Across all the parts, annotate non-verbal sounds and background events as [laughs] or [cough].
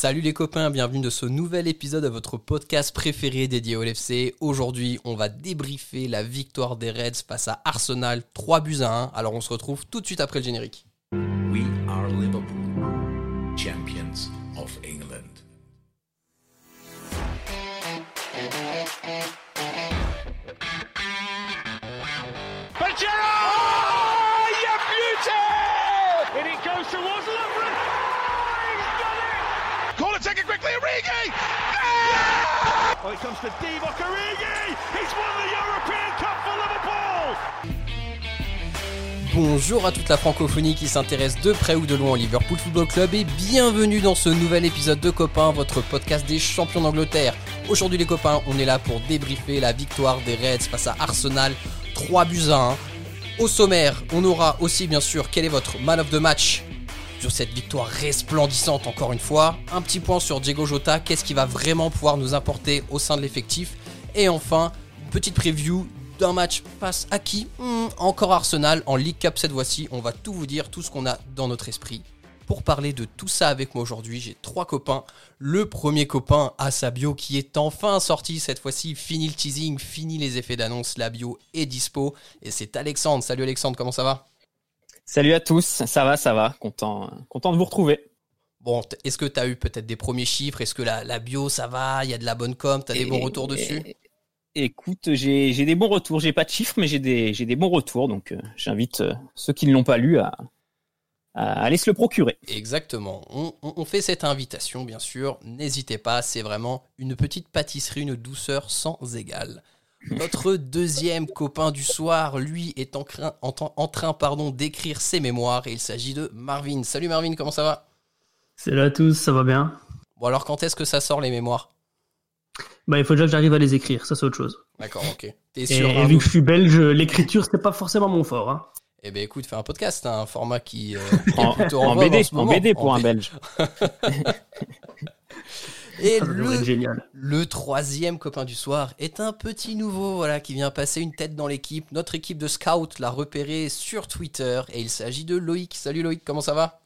Salut les copains, bienvenue dans ce nouvel épisode de votre podcast préféré dédié au LFC. Aujourd'hui, on va débriefer la victoire des Reds face à Arsenal, 3 buts à 1. Alors on se retrouve tout de suite après le générique. Bonjour à toute la francophonie qui s'intéresse de près ou de loin au Liverpool Football Club et bienvenue dans ce nouvel épisode de Copains, votre podcast des champions d'Angleterre. Aujourd'hui les copains, on est là pour débriefer la victoire des Reds face à Arsenal, 3 buts à 1. Au sommaire, on aura aussi bien sûr quel est votre man of the match? Sur cette victoire resplendissante encore une fois. Un petit point sur Diego Jota, qu'est-ce qui va vraiment pouvoir nous apporter au sein de l'effectif? Et enfin, petite preview d'un match face à qui Encore Arsenal en League Cup cette fois-ci. On va tout vous dire, tout ce qu'on a dans notre esprit. Pour parler de tout ça avec moi aujourd'hui, j'ai trois copains. Le premier copain, Asabio, qui est enfin sorti cette fois-ci. Fini le teasing, fini les effets d'annonce. La bio est dispo. Et c'est Alexandre. Salut Alexandre, comment ça va? Salut à tous, ça va, ça va, content, content de vous retrouver. Bon, est-ce que tu as eu peut-être des premiers chiffres? Est-ce que la, la bio, ça va? Il y a de la bonne com Tu as des bons Et- retours dessus? et- Écoute, j'ai des bons retours, j'ai pas de chiffres, mais j'ai des, j'ai des bons retours, donc euh, j'invite euh, ceux qui ne l'ont pas lu à, à aller se le procurer. Exactement. On, on- on fait cette invitation, bien sûr. N'hésitez pas, c'est vraiment une petite pâtisserie, une douceur sans égale. Notre deuxième copain du soir, lui, est en, train- en train pardon, d'écrire ses mémoires et il s'agit de Marvin. Salut Marvin, comment ça va? Salut à tous, ça va bien? Bon alors quand est-ce que ça sort les mémoires? Bah il faut déjà que j'arrive à les écrire, ça c'est autre chose. D'accord, ok. T'es Et, sur et vu que je suis belge, l'écriture c'est pas forcément mon fort. Hein. Eh ben écoute, fais un podcast, hein, un format qui, euh, qui est En, plutôt en vogue BD, ce en. BD pour En un Belge. [laughs] Et Ça être le, génial. le troisième copain du soir est un petit nouveau, voilà, qui vient passer une tête dans l'équipe. Notre équipe de scouts l'a repéré sur Twitter et il s'agit de Loïc. Salut Loïc, comment ça va?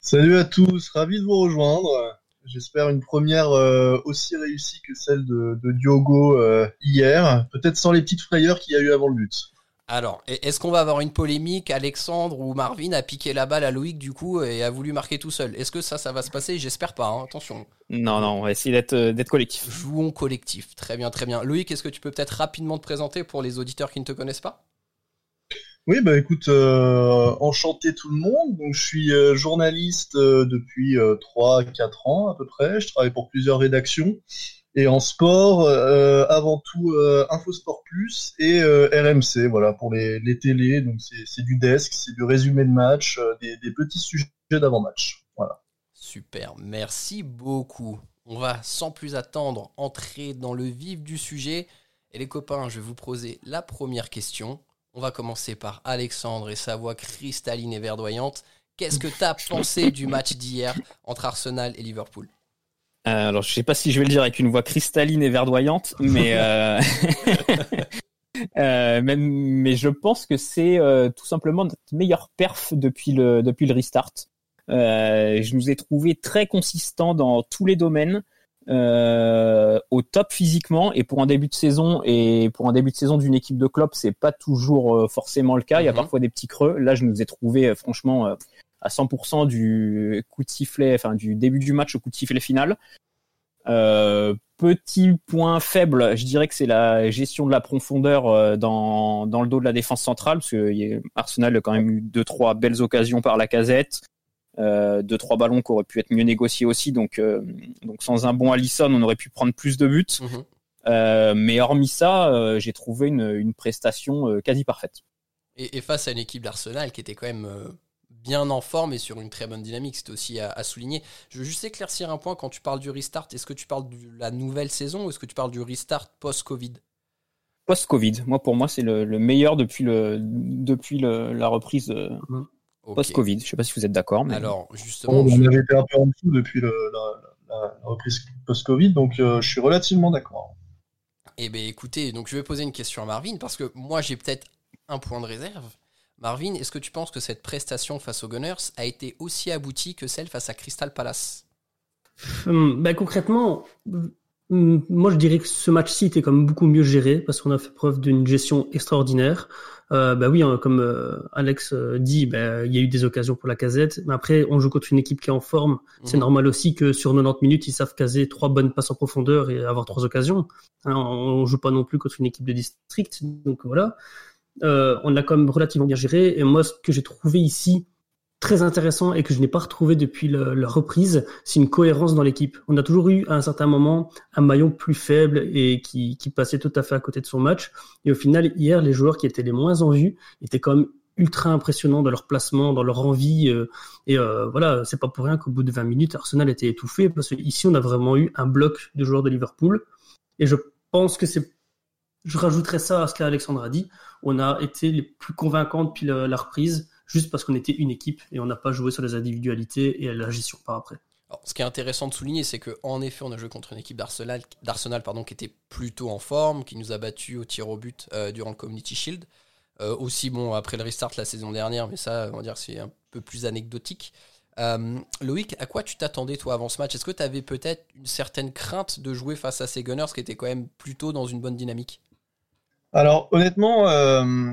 Salut à tous, ravi de vous rejoindre. J'espère une première euh, aussi réussie que celle de, de Diogo euh, hier, peut-être sans les petites frayeurs qu'il y a eu avant le but. Alors, e- est-ce qu'on va avoir une polémique Alexandre ou Marvin a piqué la balle à Loïc du coup et a voulu marquer tout seul? Est-ce que ça, ça va se passer? J'espère pas, hein, attention. Non, non, on va essayer d'être euh, d'être collectif. Jouons collectif, très bien, très bien. Loïc, est-ce que tu peux peut-être rapidement te présenter pour les auditeurs qui ne te connaissent pas? Oui, bah écoute, euh, enchanté tout le monde. Donc je suis euh, journaliste euh, depuis euh, 3-4 ans à peu près. Je travaille pour plusieurs rédactions. Et en sport, euh, avant tout euh, Infosport Plus et euh, RMC, voilà, pour les, les télés. Donc c'est du desk, c'est du résumé de match, des, des petits sujets d'avant-match. Voilà. Super, merci beaucoup. On va sans plus attendre entrer dans le vif du sujet. Et les copains, je vais vous poser la première question. On va commencer par Alexandre et sa voix cristalline et verdoyante. Qu'est-ce que tu as pensé du match d'hier entre Arsenal et Liverpool? Euh, alors, je sais pas si je vais le dire avec une voix cristalline et verdoyante, mais euh... [laughs] euh, mais je pense que c'est euh, tout simplement notre meilleure perf depuis le depuis le restart. Euh, je nous ai trouvé très consistant dans tous les domaines, euh, au top physiquement et pour un début de saison et pour un début de saison d'une équipe de club, c'est pas toujours forcément le cas. Il y a Mhm. parfois des petits creux. Là, je nous ai trouvé franchement euh, à 100% du coup de sifflet, enfin du début du match au coup de sifflet final. Euh, petit point faible, je dirais que c'est la gestion de la profondeur euh, dans, dans le dos de la défense centrale, parce que Arsenal a quand même eu deux trois belles occasions par la casette, euh, deux trois ballons qui auraient pu être mieux négociés aussi, donc euh, donc sans un bon Allison, on aurait pu prendre plus de buts. Mhm. Mais hormis ça, j'ai trouvé une, une prestation quasi parfaite. et, et face à une équipe d'Arsenal qui était quand même bien en forme et sur une très bonne dynamique, c'était aussi à, à souligner. Je veux juste éclaircir un point quand tu parles du restart. Est-ce que tu parles de la nouvelle saison ou est-ce que tu parles du restart post-Covid? Post-Covid, moi pour moi c'est le, le meilleur depuis le depuis le, la reprise euh, Ok. post-Covid. Je sais pas si vous êtes d'accord, mais Alors, Bon, justement, on je- avait été un peu en dessous depuis le- la, la- la reprise post-Covid, donc euh, je suis relativement d'accord. Eh bien, écoutez, donc je vais poser une question à Marvin parce que moi, j'ai peut-être un point de réserve. Marvin, est-ce que tu penses que cette prestation face aux Gunners a été aussi aboutie que celle face à Crystal Palace? Hum, bah, concrètement, hum, moi je dirais que ce match-ci était quand même beaucoup mieux géré parce qu'on a fait preuve d'une gestion extraordinaire. Euh, bah oui, hein, comme euh, Alex euh, dit, bah, il y a eu des occasions pour la casette. Mais après, on joue contre une équipe qui est en forme. C'est Mhm. normal aussi que sur 90 minutes, ils savent caser trois bonnes passes en profondeur et avoir trois occasions. Hein, on joue pas non plus contre une équipe de district. Donc voilà. Euh, on l'a quand même relativement bien géré. Et moi, ce que j'ai trouvé ici très intéressant et que je n'ai pas retrouvé depuis la reprise, c'est une cohérence dans l'équipe. On a toujours eu à un certain moment un maillon plus faible et qui, passait tout à fait à côté de son match. Et au final, hier, les joueurs qui étaient les moins en vue étaient quand même ultra impressionnants dans leur placement, dans leur envie. euh, et euh, voilà, c'est pas pour rien qu'au bout de 20 minutes, Arsenal était étouffé parce que ici, on a vraiment eu un bloc de joueurs de Liverpool. Et je pense que c'est, je rajouterais ça à ce qu'Alexandre a dit. On a été les plus convaincants depuis la, reprise, juste parce qu'on était une équipe et on n'a pas joué sur les individualités et la gestion par après. Ce qui est intéressant de souligner, c'est que en effet, on a joué contre une équipe d'Arsenal, qui était plutôt en forme, qui nous a battu au tir au but euh, durant le Community Shield. Euh, aussi, bon, après le restart la saison dernière, mais ça, on va dire, c'est un peu plus anecdotique. Euh, Loïc, à quoi tu t'attendais toi avant ce match? Est-ce que tu avais peut-être une certaine crainte de jouer face à ces Gunners qui étaient quand même plutôt dans une bonne dynamique? Alors honnêtement, euh,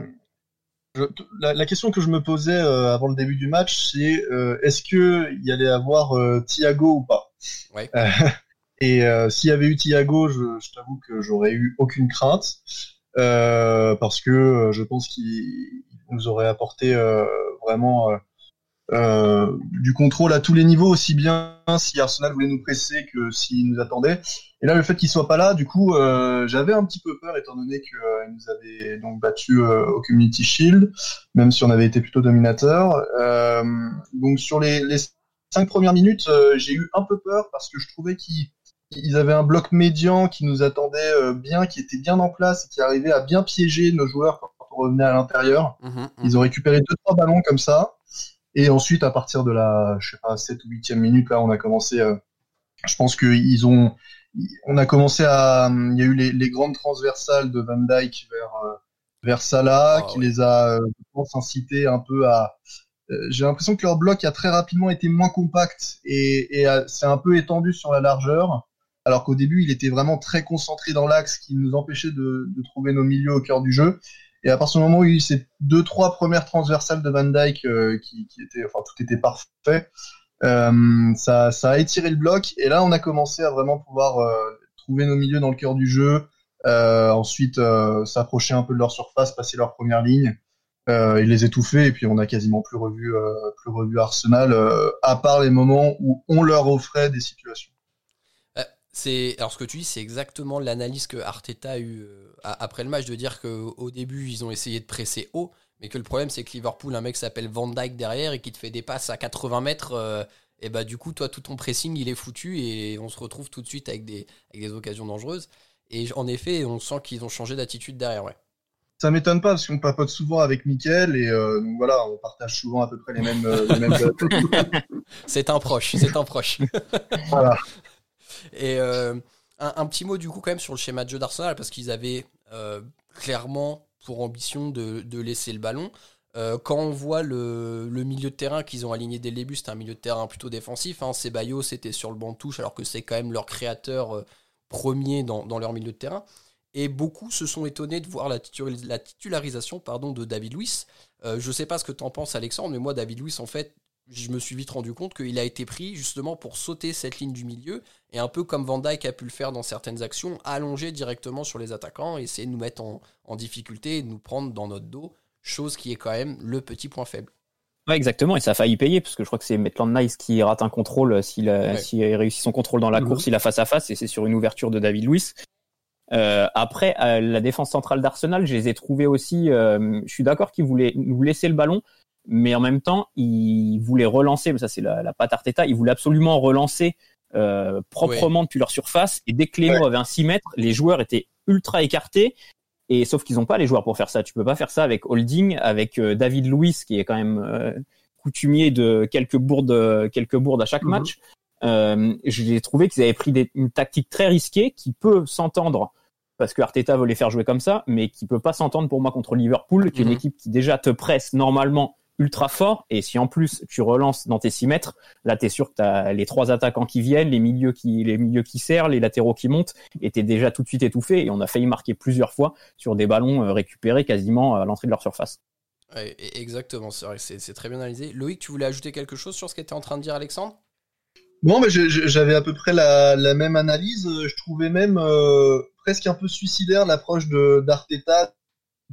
je- la, la question que je me posais euh, avant le début du match, c'est euh, est-ce que il y allait avoir euh, Thiago ou pas? Ouais. [laughs] Et euh, s'il y avait eu Thiago, je, je t'avoue que j'aurais eu aucune crainte euh, parce que je pense qu'il nous aurait apporté euh, vraiment euh, euh, du contrôle à tous les niveaux, aussi bien si Arsenal voulait nous presser que s'il nous attendait. Et là, le fait qu'il soit pas là, du coup, euh, j'avais un petit peu peur, étant donné qu'il nous avait donc battu euh, au Community Shield, même si on avait été plutôt dominateur. Euh, donc sur les, les cinq premières minutes, euh, j'ai eu un peu peur parce que je trouvais qu'ils ils avaient un bloc médian qui nous attendait euh, bien, qui était bien en place et qui arrivait à bien piéger nos joueurs quand on revenait à l'intérieur. Mhm, mhm. Ils ont récupéré deux trois ballons comme ça. Et ensuite, à partir de la, je sais pas, 7 ou 8e minute, là, on a commencé, euh, je pense qu'ils ont, on a commencé à, il y a eu les, les grandes transversales de Van Dyke vers, euh, vers Salah, Ah, qui ouais. les a, euh, je pense, incités un peu à, j'ai l'impression que leur bloc a très rapidement été moins compact et, et s'est un peu étendu sur la largeur. Alors qu'au début, il était vraiment très concentré dans l'axe, qui nous empêchait de, de trouver nos milieux au cœur du jeu. Et à partir du moment où il y a eu ces deux, trois premières transversales de Van Dyke, euh, qui, qui étaient, enfin, tout était parfait, euh, ça, ça a étiré le bloc. Et là, on a commencé à vraiment pouvoir euh, trouver nos milieux dans le cœur du jeu. Euh, ensuite, euh, s'approcher un peu de leur surface, passer leur première ligne, euh, les étouffer. Et puis, on a quasiment plus revu, euh, plus revu Arsenal, euh, à part les moments où on leur offrait des situations. C'est alors ce que tu dis, c'est exactement l'analyse que Arteta a eu euh, après le match de dire que au début ils ont essayé de presser haut, mais que le problème c'est que Liverpool, un mec s'appelle Van Dyke derrière et qui te fait des passes à 80 mètres, euh, et bah du coup toi tout ton pressing il est foutu et on se retrouve tout de suite avec des avec des occasions dangereuses. Et en effet, on sent qu'ils ont changé d'attitude derrière, ouais. Ça m'étonne pas parce qu'on papote souvent avec Mickaël et euh, donc voilà, on partage souvent à peu près les mêmes, euh, les mêmes [laughs] C'est un proche, c'est un proche. voilà. Et euh, un, petit mot du coup quand même sur le schéma de jeu d'Arsenal parce qu'ils avaient euh, clairement pour ambition de, laisser le ballon. Euh, quand on voit le, milieu de terrain qu'ils ont aligné dès le début, c'était un milieu de terrain plutôt défensif. Hein. Ceballos c'était sur le banc de touche alors que c'est quand même leur créateur premier dans, leur milieu de terrain. Et beaucoup se sont étonnés de voir la, titu- la titularisation pardon, de David Luiz. Je sais pas ce que tu en penses Alexandre, mais moi David Luiz en fait, je me suis vite rendu compte qu'il a été pris justement pour sauter cette ligne du milieu et un peu comme Van Dyke a pu le faire dans certaines actions, allonger directement sur les attaquants et essayer de nous mettre en, en difficulté et de nous prendre dans notre dos, chose qui est quand même le petit point faible. Ouais, exactement, et ça a failli payer, parce que je crois que c'est Maitland Nice qui rate un contrôle euh, s'il a, Ouais. s'il a réussi son contrôle dans la Mhm. course, il a face à face, et c'est sur une ouverture de David Luiz. Euh, après, euh, la défense centrale d'Arsenal, je les ai trouvés aussi. euh, je suis d'accord qu'ils voulaient nous laisser le ballon, mais en même temps, ils voulaient relancer. mais Ça, c'est la, la patte Arteta. Ils voulaient absolument relancer euh, proprement depuis leur surface. Et dès que Leno avait un 6 mètres, les joueurs étaient ultra écartés. Et sauf qu'ils n'ont pas les joueurs pour faire ça. Tu peux pas faire ça avec Holding, avec euh, David Luiz, qui est quand même euh, coutumier de quelques bourdes, euh, quelques bourdes à chaque Mhm. match. Euh, j'ai trouvé qu'ils avaient pris des- une tactique très risquée qui peut s'entendre parce que Arteta veut les faire jouer comme ça, mais qui peut pas s'entendre pour moi contre Liverpool, qui est une Mhm. équipe qui déjà te presse normalement ultra fort. Et si en plus tu relances dans tes 6 mètres, là t'es sûr que t'as les trois attaquants qui viennent, les milieux qui les milieux qui serrent, les latéraux qui montent, et t'es déjà tout de suite étouffé. Et on a failli marquer plusieurs fois sur des ballons euh, récupérés quasiment à l'entrée de leur surface. Ouais, exactement, c'est vrai, c'est très bien analysé. Loïc, tu voulais ajouter quelque chose sur ce qu'était en train de dire Alexandre? Bon, mais j'avais à peu près la, la, même analyse. Je trouvais même euh, presque un peu suicidaire l'approche d'Arteta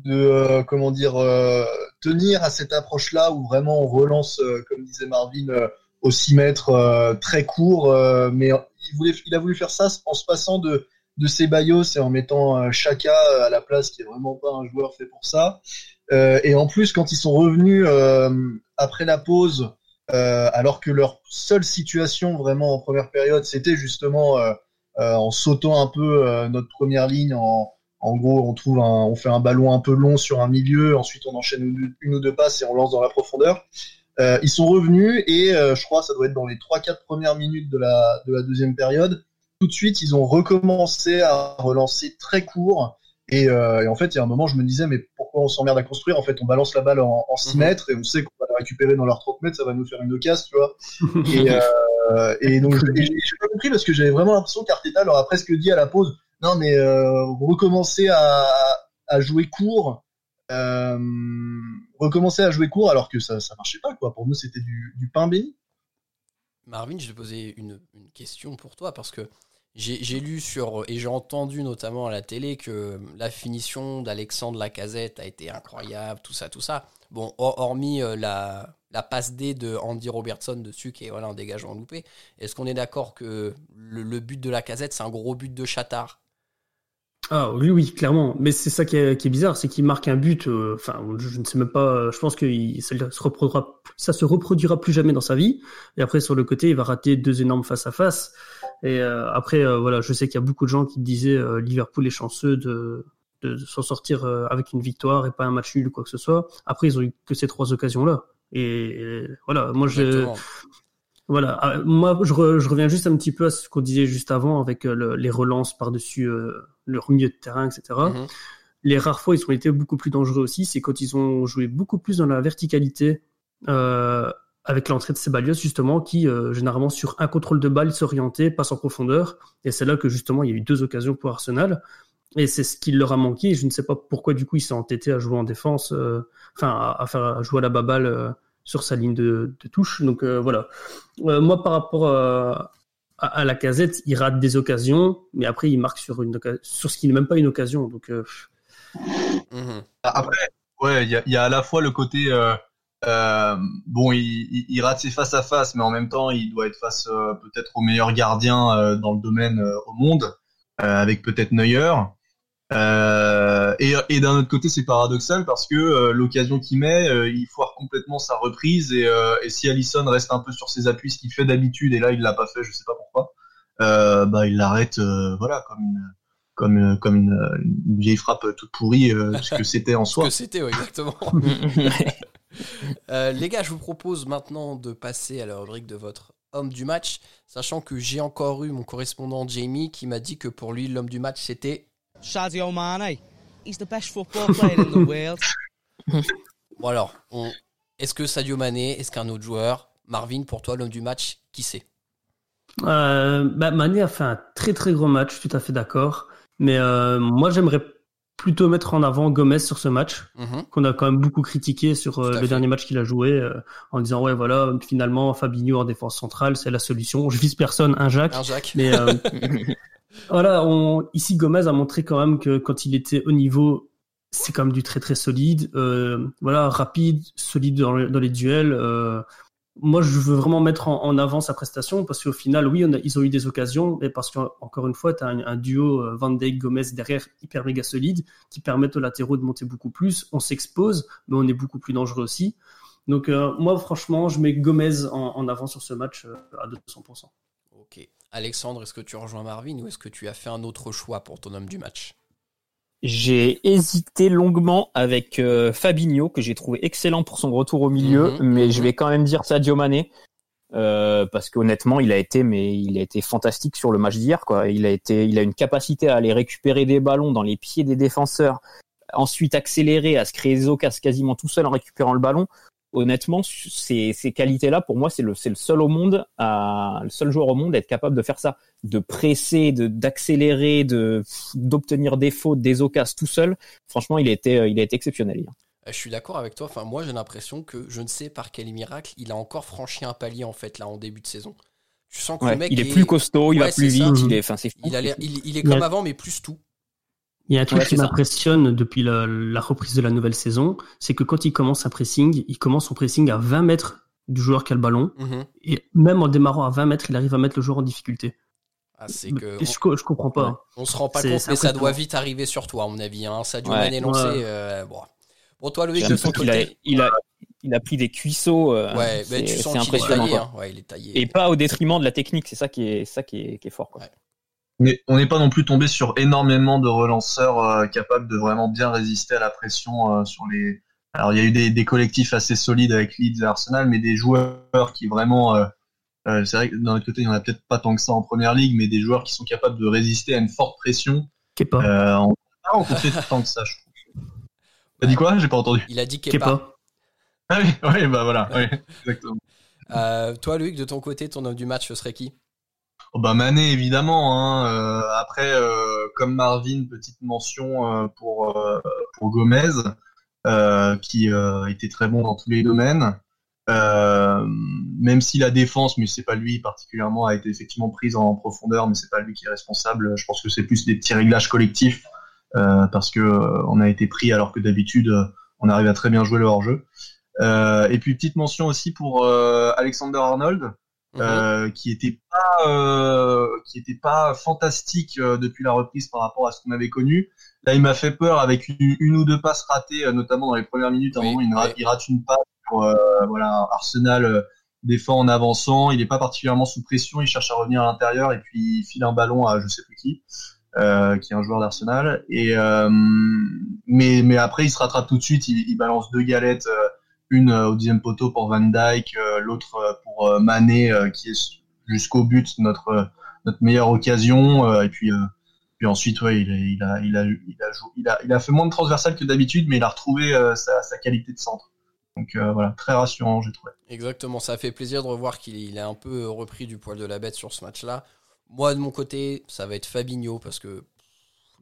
de, euh, comment dire euh, tenir à cette approche-là où vraiment on relance, euh, comme disait Marvin, euh, au 6 mètres très court, mais il voulait, il a voulu faire ça en se passant de de Ceballos et en mettant Chaka à la place, qui est vraiment pas un joueur fait pour ça. et en plus, quand ils sont revenus après la pause euh, alors que leur seule situation vraiment en première période, c'était justement euh, euh, en sautant un peu notre première ligne. En, en gros, on trouve un, on fait un ballon un peu long sur un milieu, ensuite on enchaîne une, ou deux passes et on lance dans la profondeur. ils sont revenus et je crois ça doit être dans les 3-4 premières minutes de la, de la deuxième période. Tout de suite, ils ont recommencé à relancer très court et, euh, et, en fait, il y a un moment, je me disais, mais pourquoi on s'emmerde à construire? En fait, on balance la balle en, en 6 mhm. mètres et on sait qu'on va la récupérer dans leurs 30 mètres, ça va nous faire une casse, tu vois. [laughs] et, euh, et donc, j'ai compris parce que j'avais vraiment l'impression qu'Arteta leur a presque dit à la pause, non mais euh, recommencer à, jouer court, euh, recommencer à jouer court alors que ça, ça marchait pas, quoi. Pour nous, c'était du, pain béni. Marvin, je vais poser une, question pour toi parce que j'ai lu sur et j'ai entendu notamment à la télé que la finition d'Alexandre Lacazette a été incroyable, tout ça, tout ça. Bon, hormis euh, la, passe D de Andy Robertson dessus qui est voilà, un loupé, est-ce qu'on est, d'accord que le, but de Lacazette c'est un gros but de chatard ah oui, oui, clairement. Mais c'est ça qui est, qui est bizarre, c'est qu'il marque un but. Euh, enfin, je ne sais même pas. Je pense que ça, se reproduira, ça se reproduira plus jamais dans sa vie. Et après, sur le côté, il va rater deux énormes face à face. Et euh, après, euh, voilà, je sais qu'il y a beaucoup de gens qui disaient euh, Liverpool est chanceux de, de, s'en sortir avec une victoire et pas un match nul ou quoi que ce soit. Après, ils ont eu que ces trois occasions-là. Et, voilà, moi je. Voilà, ah, moi je, je, reviens juste un petit peu à ce qu'on disait juste avant avec les relances par-dessus le milieu de terrain, etc. Mm-hmm. Les rares fois ils ont été beaucoup plus dangereux aussi, c'est quand ils ont joué beaucoup plus dans la verticalité. Euh, avec l'entrée de Ceballos justement qui euh, généralement sur un contrôle de balle s'orientait, passe en profondeur et c'est là que justement il y a eu deux occasions pour Arsenal et c'est ce qui leur a manqué je ne sais pas pourquoi du coup il s'est entêté à jouer en défense euh, enfin à, faire à jouer à la baballe sur sa ligne de, de touche donc voilà moi par rapport à, à, la casette il rate des occasions mais après il marque sur une sur ce qui n'est même pas une occasion donc mhm. après ouais il y a, y a, à la fois le côté euh, bon, il, il, rate ses face à face, mais en même temps, il doit être face euh, peut-être au meilleur gardien euh, dans le domaine euh, au monde, avec peut-être Neuer. Et, et d'un autre côté, c'est paradoxal parce que l'occasion qu'il met, il foire complètement sa reprise. Et, et, si Allison reste un peu sur ses appuis, ce qu'il fait d'habitude, et là il l'a pas fait, je sais pas pourquoi, bah il l'arrête, voilà, comme une comme comme une, vieille frappe toute pourrie, ce que c'était en [laughs] soi. Ce que c'était, exactement. [laughs] [laughs] Euh, les gars, je vous propose maintenant de passer à la rubrique de votre homme du match, sachant que j'ai encore eu mon correspondant Jamie qui m'a dit que pour lui, l'homme du match, c'était... Sadio Mane. He's the best football [laughs] player in the world. bon alors, est-ce que Sadio Mane, est-ce qu'un autre joueur Marvin, pour toi, l'homme du match, qui c'est? Euh, bah, Mané a fait un très très gros match, tout à fait d'accord. Mais euh, moi, j'aimerais plutôt mettre en avant Gomez sur ce match, mhm. qu'on a quand même beaucoup critiqué sur euh, le dernier match qu'il a joué, euh, en disant ouais voilà finalement Fabinho en défense centrale c'est la solution. Je vise personne, un Jacques. Un Jacques. Mais euh, [laughs] voilà, on, ici Gomez a montré quand même que quand il était au niveau, c'est quand même du très très solide. voilà, rapide, solide dans, les duels moi, je veux vraiment mettre en, avant sa prestation parce qu'au final, oui, on a, ils ont eu des occasions, mais parce qu'encore une fois, tu as un, duo euh, Van Dijk-Gomez derrière hyper méga solide qui permettent aux latéraux de monter beaucoup plus. On s'expose, mais on est beaucoup plus dangereux aussi. Donc, euh, moi, franchement, je mets Gomez en, avant sur ce match euh, à 200%. Alexandre, est-ce que tu rejoins Marvin ou est-ce que tu as fait un autre choix pour ton homme du match? J'ai hésité longuement avec euh, Fabinho que j'ai trouvé excellent pour son retour au milieu, mhm, mais je mhm. vais quand même dire Sadio Mané euh, parce qu'honnêtement il a été mais il a été fantastique sur le match d'hier quoi. Il a été il a une capacité à aller récupérer des ballons dans les pieds des défenseurs, ensuite accélérer, à se créer des occasions quasiment tout seul en récupérant le ballon. Honnêtement, ces, ces qualités-là, pour moi, c'est le, c'est le seul au monde, à, le seul joueur au monde à être capable de faire ça, de presser, de d'accélérer, de d'obtenir des fautes, des occasions tout seul. Franchement, il a été, il a été exceptionnel. hier. Euh, Je suis d'accord avec toi. Enfin, moi, j'ai l'impression que je ne sais par quel miracle, il a encore franchi un palier en fait là en début de saison. Tu sens que Ouais, le mec il est plus costaud, il Ouais, va plus vite, il est, enfin, c'est fou. Il, a l'air- il, il est comme avant, mais plus tout. Il y a un truc Ouais, qui ça. m'impressionne depuis la, la reprise de la nouvelle saison, c'est que quand il commence un pressing, il commence son pressing à 20 mètres du joueur qui a le ballon, Mhm. et même en démarrant à 20 mètres, il arrive à mettre le joueur en difficulté. Ah, que Et je, je comprends pas. on, on se rend pas compte, mais ça doit vite arriver sur toi, à mon avis. Hein. Ouais. Mané lancé. Ouais. euh, bon. bon, toi, Loïc, de l'impression qu'il a, côté. il a, il a pris des cuisseaux. euh, Ouais, tu sens qu'il est impressionnant. taillé. quoi. hein. Ouais, il est taillé. Et pas au détriment de la technique, c'est ça qui est, ça qui est, qui est fort. Quoi. On n'est pas non plus tombé sur énormément de relanceurs euh, capables de vraiment bien résister à la pression euh, sur les. Alors il y a eu des, des collectifs assez solides avec Leeds et Arsenal, mais des joueurs qui vraiment. euh, euh, c'est vrai que d'un autre côté, il y en a peut-être pas tant que ça en première ligue, mais des joueurs qui sont capables de résister à une forte pression. Kepa. Euh, on n'a pas rencontré tant que ça, je trouve. T'as dit quoi? J'ai pas entendu. Il a dit pas. Kepa. Ah oui, [laughs] oui, bah voilà, oui, exactement. Euh, toi, Loïc, de ton côté, ton homme du match, ce serait qui? Oh bah Mané évidemment. Hein. Euh, après, euh, comme Marvin, petite mention euh, pour pour Gomez, qui était très bon dans tous les domaines. Même si la défense, mais c'est pas lui particulièrement, a été effectivement prise en profondeur, mais c'est pas lui qui est responsable. Je pense que c'est plus des petits réglages collectifs parce que on a été pris alors que d'habitude on arrive à très bien jouer le hors-jeu. Euh, et puis petite mention aussi pour Alexander Arnold Mhm. euh, qui était pas euh, qui était pas fantastique euh, depuis la reprise par rapport à ce qu'on avait connu. Là, il m'a fait peur avec une, une ou deux passes ratées, euh, notamment dans les premières minutes. À un Oui, moment, il rate, ouais. il rate une passe. Pour, euh, voilà, Arsenal euh, défend en avançant. Il est pas particulièrement sous pression. Il cherche à revenir à l'intérieur et puis il file un ballon à je sais plus qui, euh, qui est un joueur d'Arsenal. Et euh, mais mais après, il se rattrape tout de suite. Il, il balance deux galettes. euh, une euh, au dixième poteau pour Van Dyke, euh, l'autre euh, pour Mané qui est jusqu'au but notre notre meilleure occasion et puis puis ensuite ouais il a il a il a il a, il a, fait moins de transversal que d'habitude mais il a retrouvé sa, qualité de centre donc voilà très rassurant j'ai trouvé Exactement, ça fait plaisir de revoir qu'il il a un peu repris du poil de la bête sur ce match-là. Moi, de mon côté, ça va être Fabinho parce que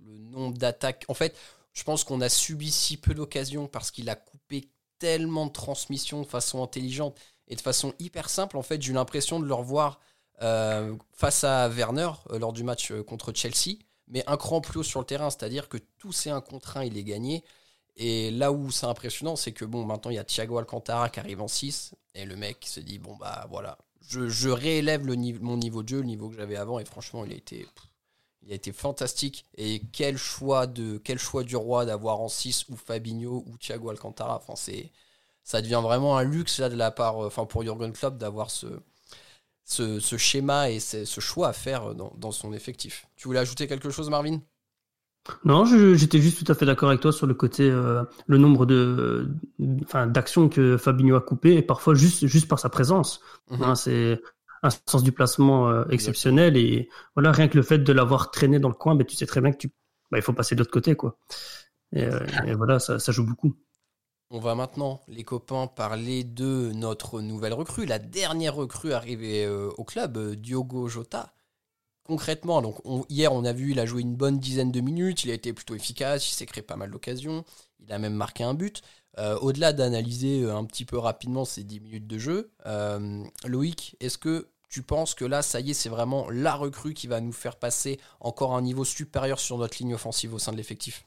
le nombre d'attaques. En fait, je pense qu'on a subi si peu d'occasions parce qu'il a coupé tellement de transmissions de façon intelligente et de façon hyper simple. En fait, j'ai eu l'impression de le revoir euh, face à Werner euh, lors du match euh, contre Chelsea, mais un cran plus haut sur le terrain, c'est-à-dire que tous ces 1 contre 1, il est gagné. Et là où c'est impressionnant, c'est que bon, maintenant il y a Thiago Alcantara qui arrive en 6, et le mec se dit bon bah voilà, je, je réélève mon niveau de jeu, le niveau que j'avais avant, et franchement il a été, il a été fantastique. Et quel choix de quel choix du roi d'avoir en 6 ou Fabinho ou Thiago Alcantara. Enfin c'est, ça devient vraiment un luxe là de la part, euh, enfin pour Jurgen Klopp d'avoir ce, ce, ce schéma et ce, ce choix à faire dans, dans son effectif. Tu voulais ajouter quelque chose, Marvin? Non, j'étais juste tout à fait d'accord avec toi sur le côté, euh, le nombre de, enfin, d'actions que Fabinho a coupé, et parfois juste, juste par sa présence. Mhm. Hein, c'est un sens du placement euh, exceptionnel, et voilà, rien que le fait de l'avoir traîné dans le coin, ben, tu sais très bien que tu, bah, il faut passer de l'autre côté, quoi. Et, euh, et voilà, ça, ça joue beaucoup. On va maintenant, les copains, parler de notre nouvelle recrue, la dernière recrue arrivée euh, au club, Diogo Jota. Concrètement, donc on- hier on a vu, il a joué une bonne dizaine de minutes, il a été plutôt efficace, il s'est créé pas mal d'occasions, il a même marqué un but. Euh, Au-delà d'analyser euh, un petit peu rapidement ces 10 minutes de jeu, euh, Loïc, est-ce que tu penses que là, ça y est, c'est vraiment la recrue qui va nous faire passer encore un niveau supérieur sur notre ligne offensive au sein de l'effectif?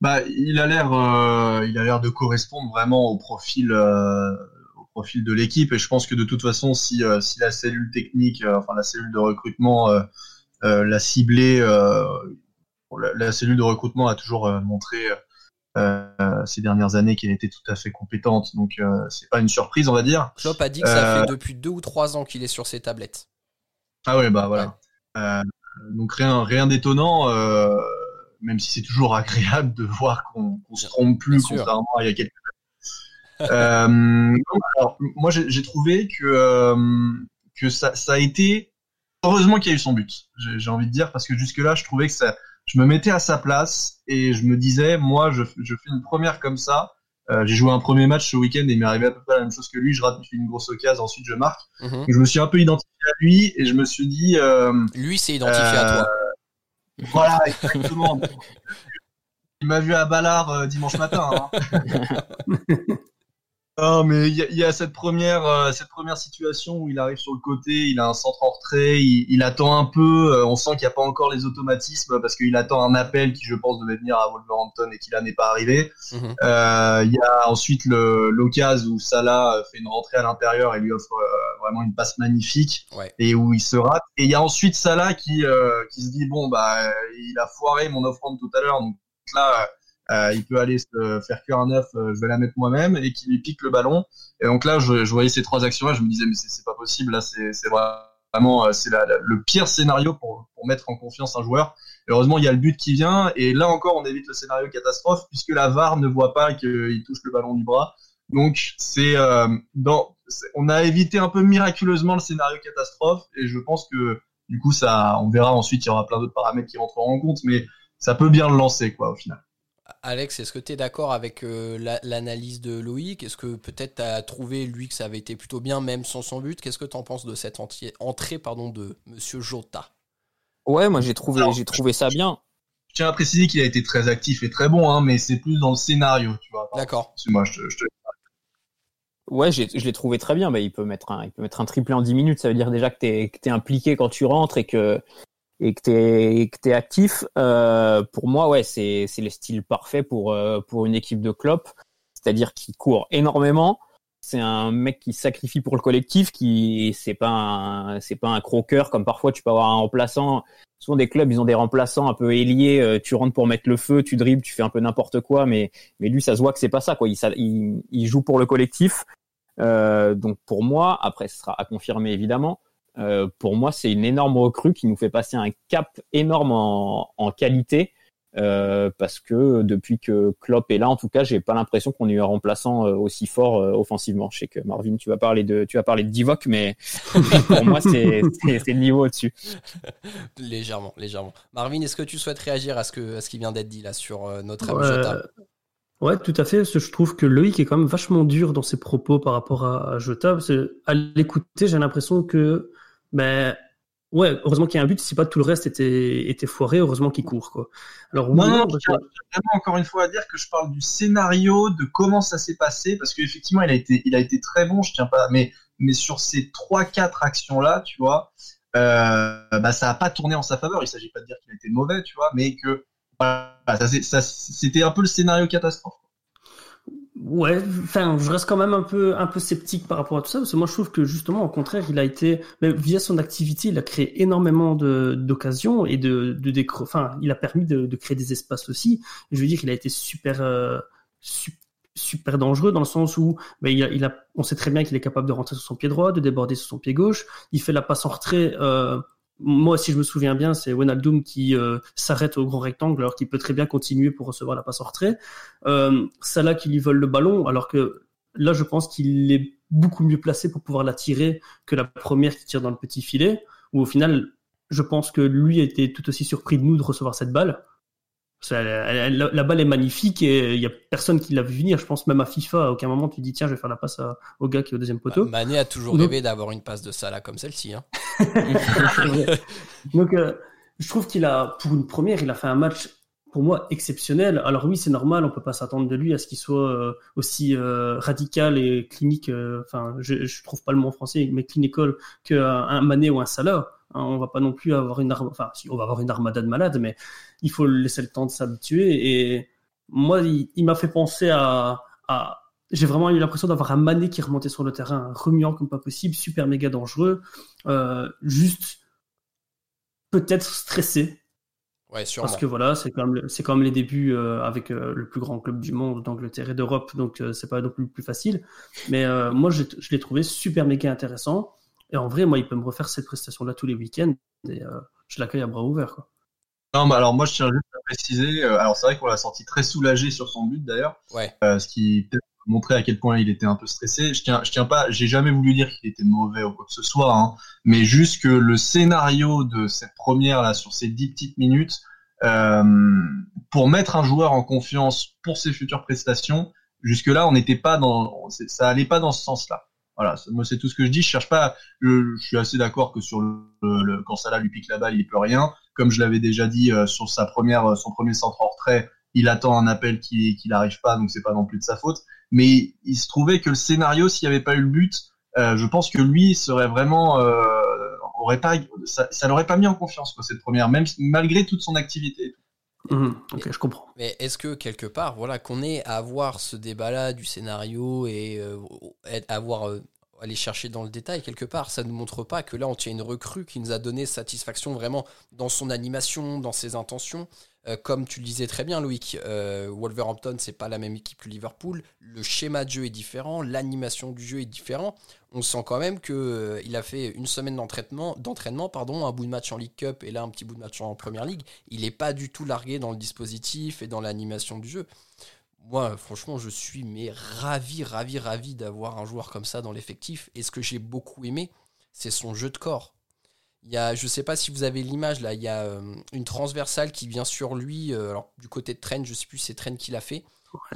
Bah, il a l'air, de correspondre vraiment au profil, de l'équipe. Et je pense que de toute façon, si, si la cellule technique, enfin la cellule de recrutement, l'a ciblé, la, cellule de recrutement a toujours montré ces dernières années qu'elle était tout à fait compétente. Donc, euh, c'est pas une surprise, on va dire. Klopp a dit que ça Euh, fait depuis deux ou trois ans qu'il est sur ses tablettes. Ah ouais, bah voilà. Euh, donc rien, rien d'étonnant, euh, même si c'est toujours [laughs] agréable de voir qu'on se trompe plus, contrairement à il y a quelques années. euh, alors, moi, j'ai trouvé que euh, que ça, ça a été heureusement qu'il y a eu son but. J'ai envie de dire parce que jusque là, je trouvais que ça, je me mettais à sa place et je me disais, moi, je, je fais une première comme ça. Euh, j'ai joué un premier match ce week-end et il m'est arrivé à peu près la même chose que lui. Je rate une grosse occasion, ensuite je marque. Mhm. Je me suis un peu identifié à lui et je me suis dit, euh, Lui s'est identifié à euh, toi. Voilà, exactement. [laughs] il m'a vu à Ballard euh, dimanche matin. Hein. [laughs] Non, mais il y, a- il y a cette première, euh, cette première situation où il arrive sur le côté, il a un centre en retrait, il, il attend un peu, euh, on sent qu'il n'y a pas encore les automatismes parce qu'il attend un appel qui, je pense, devait venir à Wolverhampton et qui là n'est pas arrivé. Mhm. Euh, Il y a ensuite le- l'occasion où Salah fait une rentrée à l'intérieur et lui offre vraiment une passe magnifique Ouais. et où il se rate. Et il y a ensuite Salah qui, euh, qui se dit bon bah il a foiré mon offrande tout à l'heure donc là euh, il peut aller se faire cuire un œuf, euh, je vais la mettre moi-même et qui lui pique le ballon. Et donc là je, je voyais ces trois actions là, je me disais mais c'est pas possible là c'est vraiment euh, c'est le pire scénario pour pour mettre en confiance un joueur. Heureusement, il y a le but qui vient, et là encore, on évite le scénario catastrophe puisque la VAR ne voit pas qu'il touche le ballon du bras. Donc, c'est euh, dans, on a évité un peu miraculeusement le scénario catastrophe, et je pense que du coup, ça, on verra ensuite, il y aura plein d'autres paramètres qui rentreront en compte, mais ça peut bien le lancer, quoi, au final. Alex, est-ce que tu es d'accord avec euh, la- l'analyse de Loïc? Est-ce que peut-être tu as trouvé, lui, que ça avait été plutôt bien, même sans son but? Qu'est-ce que tu en penses de cette entier- entrée pardon, de Monsieur Jota? Ouais, moi j'ai trouvé, Alors, j'ai trouvé ça bien. Je tiens à préciser qu'il a été très actif et très bon, hein, mais c'est plus dans le scénario, tu vois. D'accord. Excuse-moi, je te, je te- Ouais, je l'ai trouvé très bien. Bah, il peut mettre un, il peut mettre un triplé en 10 minutes. Ça veut dire déjà que t'es, que t'es impliqué quand tu rentres et que, et que t'es, que t'es actif. Euh, pour moi, ouais, c'est, le style parfait pour, euh, pour une équipe de Klopp. C'est-à-dire qu'il court énormément. C'est un mec qui sacrifie pour le collectif, qui, c'est pas c'est pas un croqueur comme parfois tu peux avoir un remplaçant. Souvent des clubs, ils ont des remplaçants un peu ailiers. euh, tu rentres pour mettre le feu, tu dribbles, tu fais un peu n'importe quoi, mais, mais lui, ça se voit que c'est pas ça, quoi. Il, il, joue pour le collectif. Donc pour moi, après ce sera à confirmer évidemment, euh, pour moi c'est une énorme recrue qui nous fait passer un cap énorme en, en qualité euh, parce que depuis que Klopp est là, en tout cas, j'ai pas l'impression qu'on ait eu un remplaçant euh, aussi fort euh, offensivement. Je sais que Marvin, tu vas parler de, tu vas parler de Divock, mais [laughs] pour moi c'est le niveau au-dessus. [laughs] Légèrement, légèrement. Marvin, est-ce que tu souhaites réagir à ce, que, à ce qui vient d'être dit là sur euh, notre ami Ouais, Jota? Ouais, tout à fait. Parce que je trouve que Loïc est quand même vachement dur dans ses propos par rapport à, à Jota. Parce que, à l'écouter, j'ai l'impression que, ben, ouais, heureusement qu'il y a un but. Si pas tout le reste était, était foiré, heureusement qu'il court, quoi. Alors, oui, Non, non, parce je tiens vraiment encore une fois à dire que je parle du scénario, de comment ça s'est passé, parce qu'effectivement, il a été, il a été très bon, je tiens pas, mais, mais sur ces trois, quatre actions-là, tu vois, euh, bah, ça a pas tourné en sa faveur. Il s'agit pas de dire qu'il a été mauvais, tu vois, mais que, voilà, ça, c'est- ça, c'était un peu le scénario catastrophe. Ouais, enfin, je reste quand même un peu, un peu sceptique par rapport à tout ça, parce que moi, je trouve que justement, au contraire, il a été, mais via son activité, il a créé énormément d'occasions et de, de décro- enfin, il a permis de, de créer des espaces aussi. Je veux dire, il a été super, euh, su- super dangereux dans le sens où, ben, il a, il a, on sait très bien qu'il est capable de rentrer sur son pied droit, de déborder sur son pied gauche. Il fait la passe en retrait, euh, moi, si je me souviens bien, c'est Wijnaldum qui euh, s'arrête au grand rectangle alors qu'il peut très bien continuer pour recevoir la passe en retrait. Euh, Salah qui lui vole le ballon alors que là, je pense qu'il est beaucoup mieux placé pour pouvoir la tirer que la première qui tire dans le petit filet. Où au final, je pense que lui était tout aussi surpris de nous de recevoir cette balle. La, balle est magnifique et il y a personne qui l'a vu venir. Je pense même à FIFA, à aucun moment tu dis tiens, je vais faire la passe à- au gars qui est au deuxième poteau. Bah, Mané a toujours Donc- rêvé d'avoir une passe de Salah comme celle-ci. Hein. [laughs] Donc, euh, je trouve qu'il a, pour une première, il a fait un match pour moi exceptionnel. Alors oui, c'est normal, on peut pas s'attendre de lui à ce qu'il soit euh, aussi euh, radical et clinique. Enfin, je, je trouve pas le mot en français, mais clinical qu'un un Mané ou un Salah. Hein, on va pas non plus avoir une arme, enfin, si, on va avoir une armada de malades, mais il faut laisser le temps de s'habituer. Et moi, il, il m'a fait penser à, à j'ai vraiment eu l'impression d'avoir un Mané qui remontait sur le terrain, remuant comme pas possible, super méga dangereux, euh, juste peut-être stressé Ouais, sûrement. parce que voilà, c'est quand même quand même les débuts euh, avec euh, le plus grand club du monde d'Angleterre et d'Europe, donc c'est pas non plus le plus facile. Mais moi, je l'ai trouvé super méga intéressant. Et en vrai, moi, il peut me refaire cette prestation-là tous les week-ends et euh, je l'accueille à bras ouverts. Quoi. Non, bah alors moi, je tiens juste à préciser, euh, alors c'est vrai qu'on l'a senti très soulagé sur son but d'ailleurs. Ouais. euh, ce qui peut-être montrait à quel point il était un peu stressé. Je tiens, je tiens pas, j'ai jamais voulu dire qu'il était mauvais ou quoi que ce soit, hein, mais juste que le scénario de cette première là sur ces dix petites minutes, euh, pour mettre un joueur en confiance pour ses futures prestations, jusque là, on n'était pas dans, ça allait pas dans ce sens-là. Voilà, moi c'est tout ce que je dis. Je cherche pas. Je, suis assez d'accord que sur le, le, quand Salah lui pique la balle, il peut rien. Comme je l'avais déjà dit euh, sur sa première, son premier centre en retrait, il attend un appel qui qui n'arrive pas, donc c'est pas non plus de sa faute. Mais il se trouvait que le scénario, s'il n'y avait pas eu le but, euh, je pense que lui serait vraiment euh, aurait pas ça, ça l'aurait pas mis en confiance quoi cette première, même malgré toute son activité. Mhm, ok, je comprends. Mais est-ce que quelque part, voilà, qu'on ait à avoir ce débat-là du scénario et euh, avoir euh, aller chercher dans le détail quelque part, ça ne nous montre pas que là on tient une recrue qui nous a donné satisfaction vraiment dans son animation, dans ses intentions. Euh, comme tu le disais très bien, Loïc, euh, Wolverhampton, c'est pas la même équipe que Liverpool. Le schéma de jeu est différent, l'animation du jeu est différent. On sent quand même qu'il euh, a fait une semaine d'entraînement, d'entraînement, pardon, un bout de match en League Cup et là un petit bout de match en Premier League. Il n'est pas du tout largué dans le dispositif et dans l'animation du jeu. Moi, franchement, je suis mais ravi, ravi, ravi d'avoir un joueur comme ça dans l'effectif. Et ce que j'ai beaucoup aimé, c'est son jeu de corps. Il y a, je sais pas si vous avez l'image là, il y a euh, une transversale qui vient sur lui. Euh, alors du côté de Trent, je sais plus c'est Trent qui l'a fait.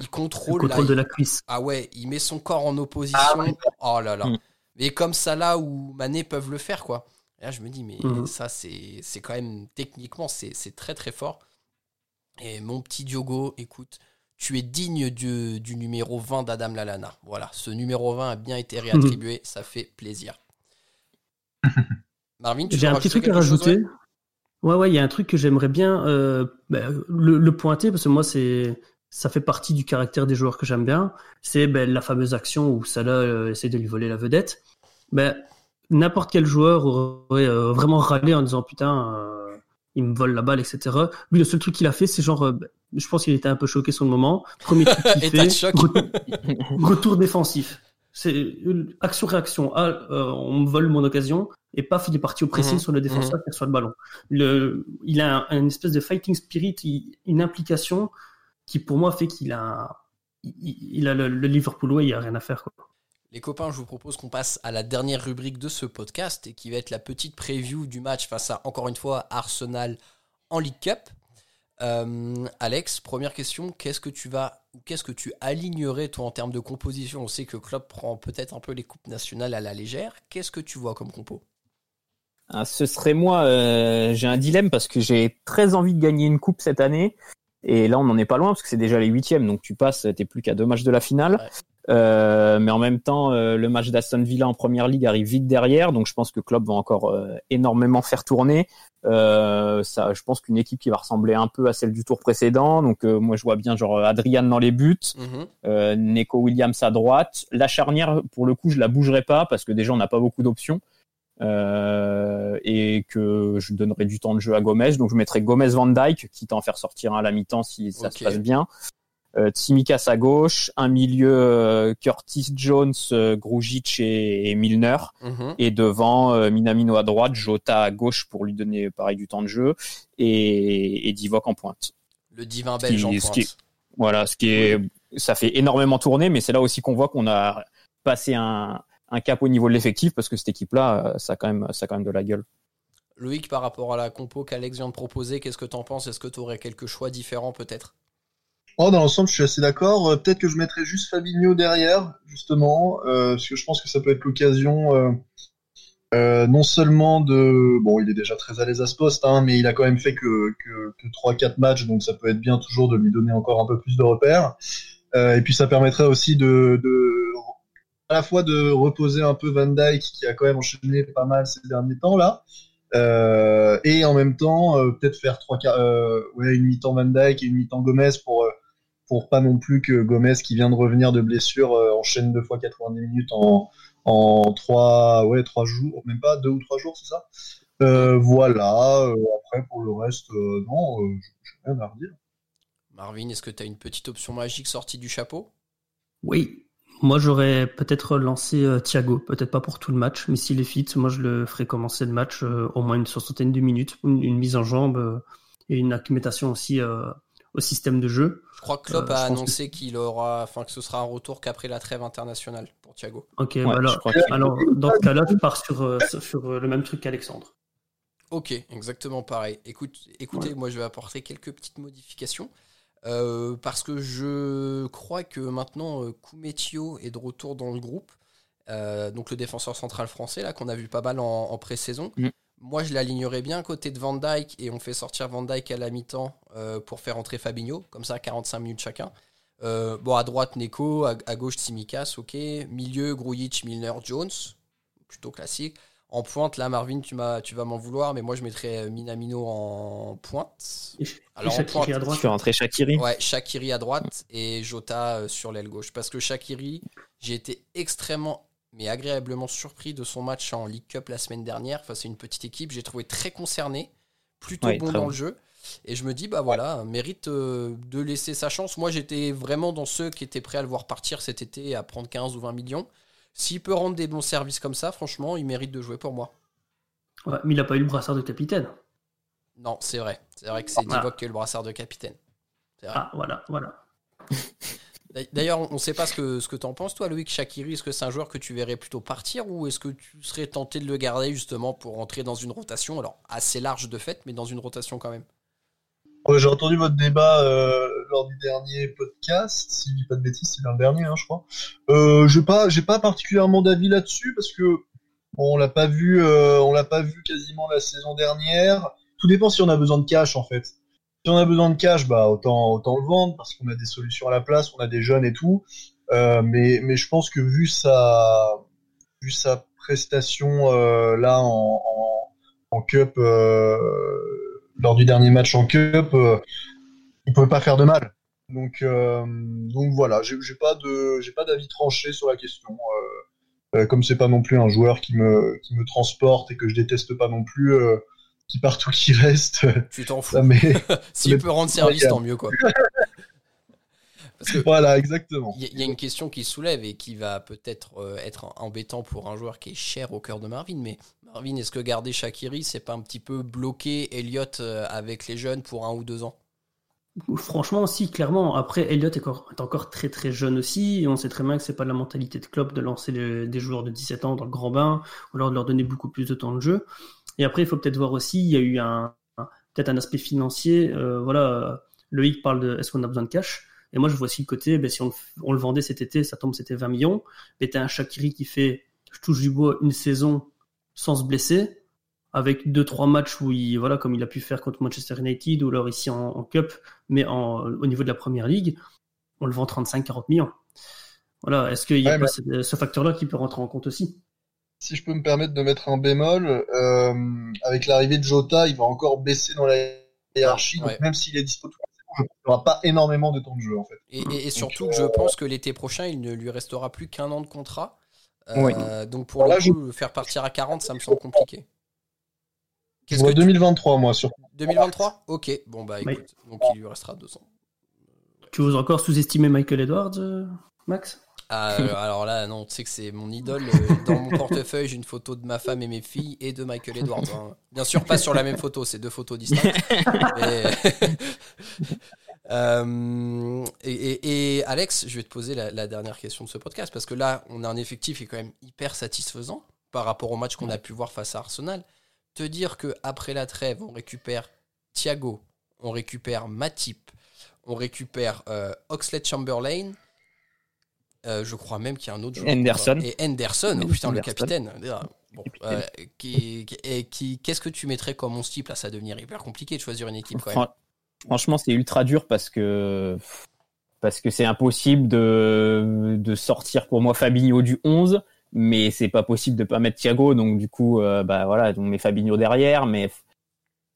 Il contrôle, le contrôle de la cuisse. Ah ouais, il met son corps en opposition. Ah oh là là. Mm. Mais comme ça là où Mané peuvent le faire quoi. Et là je me dis mais mm. ça c'est c'est quand même techniquement c'est très très fort. Et mon petit Diogo, écoute, tu es digne du, du numéro 20 d'Adam Lalana. Voilà, ce numéro 20 a bien été [laughs] réattribué, ça fait plaisir. [laughs] Marvin, J'ai un petit truc à rajouter. ouais, ouais, il y a un truc que j'aimerais bien euh, bah, le, pointer parce que moi, c'est ça fait partie du caractère des joueurs que j'aime bien. C'est ben, la fameuse action où Salah euh, essaie de lui voler la vedette. Ben, N'importe quel joueur aurait euh, vraiment râlé en disant putain, euh, il me vole la balle, etc. Lui, le seul truc qu'il a fait, c'est genre, je pense qu'il était un peu choqué sur le moment. Premier truc qu'il [laughs] fait, retour défensif. C'est action-réaction. Ah, euh, on me vole mon occasion. Et paf, il est parti au pressing mhm. sur le défenseur mhm. qui reçoit le ballon. Le, il a un, une espèce de fighting spirit, une implication qui, pour moi, fait qu'il a, il, a le, Liverpool way, il n'y a rien à faire. Quoi. Les copains, je vous propose qu'on passe à la dernière rubrique de ce podcast et qui va être la petite preview du match face à, encore une fois, Arsenal en League Cup. Euh, Alex, première question, qu'est-ce que tu vas ou qu'est-ce que tu alignerais toi en termes de composition? On sait que Klopp prend peut-être un peu les coupes nationales à la légère. Qu'est-ce que tu vois comme compo? Ah, Ce serait moi. Euh, j'ai un dilemme parce que j'ai très envie de gagner une coupe cette année. Et là, on n'en est pas loin parce que c'est déjà les huitièmes, donc tu passes, t'es plus qu'à deux matchs de la finale. Euh, mais en même temps, euh, le match d'Aston Villa en première ligue arrive vite derrière, donc je pense que Klopp va encore euh, énormément faire tourner. ça, je pense qu'une équipe qui va ressembler un peu à celle du tour précédent. Donc moi, je vois bien genre Adrian dans les buts, mhm. Neko Williams à droite. La charnière, pour le coup, je la bougerai pas parce que déjà on n'a pas beaucoup d'options. et que je donnerai du temps de jeu à Gomez. Donc je mettrai Gomez Van Dyke, quitte à en faire sortir un à la mi-temps si ça se passe bien euh, Tsimikas à gauche, un milieu euh, Curtis Jones, euh, Grujic et, Milner, mhm. et devant euh, Minamino à droite, Jota à gauche pour lui donner pareil du temps de jeu, et, et Divock en pointe. Le divin belge en pointe. voilà, ce qui est, ça fait énormément tourner, mais c'est là aussi qu'on voit qu'on a passé un, un cap au niveau de l'effectif parce que cette équipe-là, ça a quand même, ça a quand même de la gueule. Loïc, par rapport à la compo qu'Alex vient de proposer, qu'est-ce que tu en penses? Est-ce que tu aurais quelques choix différents peut-être? Oh, dans l'ensemble, je suis assez d'accord. Euh, peut-être que je mettrais juste Fabinho derrière, justement, euh, parce que je pense que ça peut être l'occasion euh, non seulement de... Bon, il est déjà très à l'aise à ce poste, hein, mais il a quand même fait que, que, que 3-4 matchs, donc ça peut être bien toujours de lui donner encore un peu plus de repères. Et puis ça permettrait aussi de, à la fois de reposer un peu Van Dyke, qui a quand même enchaîné pas mal ces derniers temps, là, et en même temps peut-être faire trois euh, ouais, une mi-temps Van Dyke et une mi-temps Gomez pour pour pas non plus que Gomez, qui vient de revenir de blessure, euh, enchaîne deux fois 90 minutes en, en trois, ouais, trois jours, même pas deux ou trois jours, c'est ça? Euh, Voilà. Euh, après, pour le reste, non, je n'ai rien à redire. Marvin, est-ce que tu as une petite option magique sortie du chapeau? Oui. Moi, j'aurais peut-être lancé Thiago, peut-être pas pour tout le match, mais s'il est fit, moi, je le ferai commencer le match au moins une soixantaine de minutes, une, mise en jambe et une acclimatation aussi au système de jeu. Je crois que Klopp euh, a annoncé qu'il aura, enfin que ce sera un retour qu'après la trêve internationale pour Thiago. Ok, bah alors, alors, dans ce cas-là, tu pars sur, euh, sur euh, le même truc qu'Alexandre. Ok, exactement pareil. Écoute, écoutez, moi je vais apporter quelques petites modifications. Euh, parce que je crois que maintenant Koumetio est de retour dans le groupe. Euh, donc le défenseur central français là qu'on a vu pas mal en, en pré-saison. Mm. Moi je l'alignerais bien côté de Van Dyke et on fait sortir Van Dyke à la mi-temps euh, pour faire entrer Fabinho, comme ça 45 minutes chacun. Euh, bon à droite Neko, à, à gauche Tsimikas, ok. Milieu Grujic, Milner, Jones, plutôt classique. En pointe là Marvin tu, vas m'en vouloir mais moi je mettrais euh, Minamino en pointe. Et, Alors, et en pointe, à Tu fais rentrer Shakiri? Ouais, Shakiri à droite et Jota sur l'aile gauche. Parce que Shakiri, j'ai été extrêmement, mais agréablement surpris de son match en League Cup la semaine dernière face à une petite équipe. J'ai trouvé très concerné, plutôt Ouais, bon dans bon. le jeu. Et je me dis, bah voilà, mérite euh, de laisser sa chance. Moi, j'étais vraiment dans ceux qui étaient prêts à le voir partir cet été à prendre 15 ou 20 millions. S'il peut rendre des bons services comme ça, franchement, il mérite de jouer pour moi. Ouais, mais il a pas eu le brassard de capitaine. Non, c'est vrai. C'est vrai que c'est Ah. Divock qui a eu le brassard de capitaine. Vrai. Ah, voilà, voilà. [laughs] D'ailleurs, on ne sait pas ce que, ce tu en penses, toi, Loïc Shakiri. Est-ce que c'est un joueur que tu verrais plutôt partir ou est-ce que tu serais tenté de le garder justement pour entrer dans une rotation? Alors, assez large de fait, mais dans une rotation quand même. J'ai entendu votre débat euh, lors du dernier podcast, si je dis pas de bêtises, c'est le dernier, hein, je crois. Euh, pas, j'ai pas particulièrement d'avis là-dessus parce que on l'a euh, l'a pas vu quasiment la saison dernière. Tout dépend si on a besoin de cash en fait. Si on a besoin de cash, bah autant autant le vendre parce qu'on a des solutions à la place, on a des jeunes et tout. Euh, mais mais je pense que vu sa vu sa prestation euh, là en, en, cup euh, lors du dernier match en cup, il pouvait pas faire de mal. Donc donc voilà, j'ai pas de j'ai pas d'avis tranché sur la question. Comme c'est pas non plus un joueur qui me qui me transporte et que je déteste pas non plus. Qui partout qui reste, Tu t'en fous. mais [laughs] S'il peut rendre service, tant mieux, quoi. [laughs] Parce que voilà exactement. il y, a une question qui soulève et qui va peut-être euh, être embêtant pour un joueur qui est cher au cœur de Marvin. Mais Marvin, est-ce que garder Shakiri, c'est pas un petit peu bloquer Elliott euh, avec les jeunes pour un ou deux ans? Franchement, si, clairement. Après, Elliott est encore, est encore très très jeune aussi, et on sait très bien que c'est pas la mentalité de Klopp de lancer les- des joueurs de 17 ans dans le grand bain, ou alors de leur donner beaucoup plus de temps de jeu. Et après, il faut peut-être voir aussi, il y a eu un, un- peut-être un aspect financier. euh, voilà, Loïc parle de est-ce qu'on a besoin de cash? Et moi, je vois aussi le côté, ben, si on, le f- on le vendait cet été, ça tombe, c'était 20 millions. Mais t'as un Shakiri qui fait, je touche du bois, une saison sans se blesser, avec deux trois matchs où il, voilà, comme il a pu faire contre Manchester United ou alors ici en, en Cup, mais en, au niveau de la première ligue, on le vend 35-40 millions. Voilà, est-ce qu'il y a Ouais, pas mais- ce, ce facteur-là qui peut rentrer en compte aussi? Si je peux me permettre de mettre un bémol, euh, avec l'arrivée de Jota, il va encore baisser dans la hiérarchie. Ouais. Donc même s'il est dispo tout qu'il n'aura pas énormément de temps de jeu en fait. Et, et- et surtout Donc, que je pense que l'été prochain, il ne lui restera plus qu'un an de contrat. Euh, Oui. Donc pour Alors le là, coup, le faire partir à 40, ça me semble compliqué. Je Qu'est-ce vois que tu- 2023 moi sur 2023 Ok, bon bah Oui. écoute, donc il lui restera deux ans. Tu oses encore sous-estimer Michael Edwards, euh, Max? Ah, euh, alors là, non, tu sais que c'est mon idole. euh, Dans mon portefeuille, j'ai une photo de ma femme et mes filles et de Michael Edwards. hein. Bien sûr, pas sur la même photo, c'est deux photos distinctes. [laughs] Mais- [laughs] Euh, et, et- et Alex, je vais te poser la, la dernière question de ce podcast parce que là, on a un effectif qui est quand même hyper satisfaisant par rapport au match qu'on a pu voir face à Arsenal. Te dire que après la trêve, on récupère Thiago, on récupère Matip, on récupère euh, Oxlade Chamberlain. Euh, je crois même qu'il y a un autre joueur. Henderson. Et Henderson, oh putain, le capitaine. Bon, euh, qui, qui- qu'est-ce que tu mettrais comme 11 type Là, ça va devenir hyper compliqué de choisir une équipe quand même. Fran- Franchement, c'est ultra dur parce que parce que c'est impossible de de sortir pour moi Fabinho du 11, mais c'est pas possible de pas mettre Thiago. Donc du coup, euh, bah voilà, on met Fabinho derrière, mais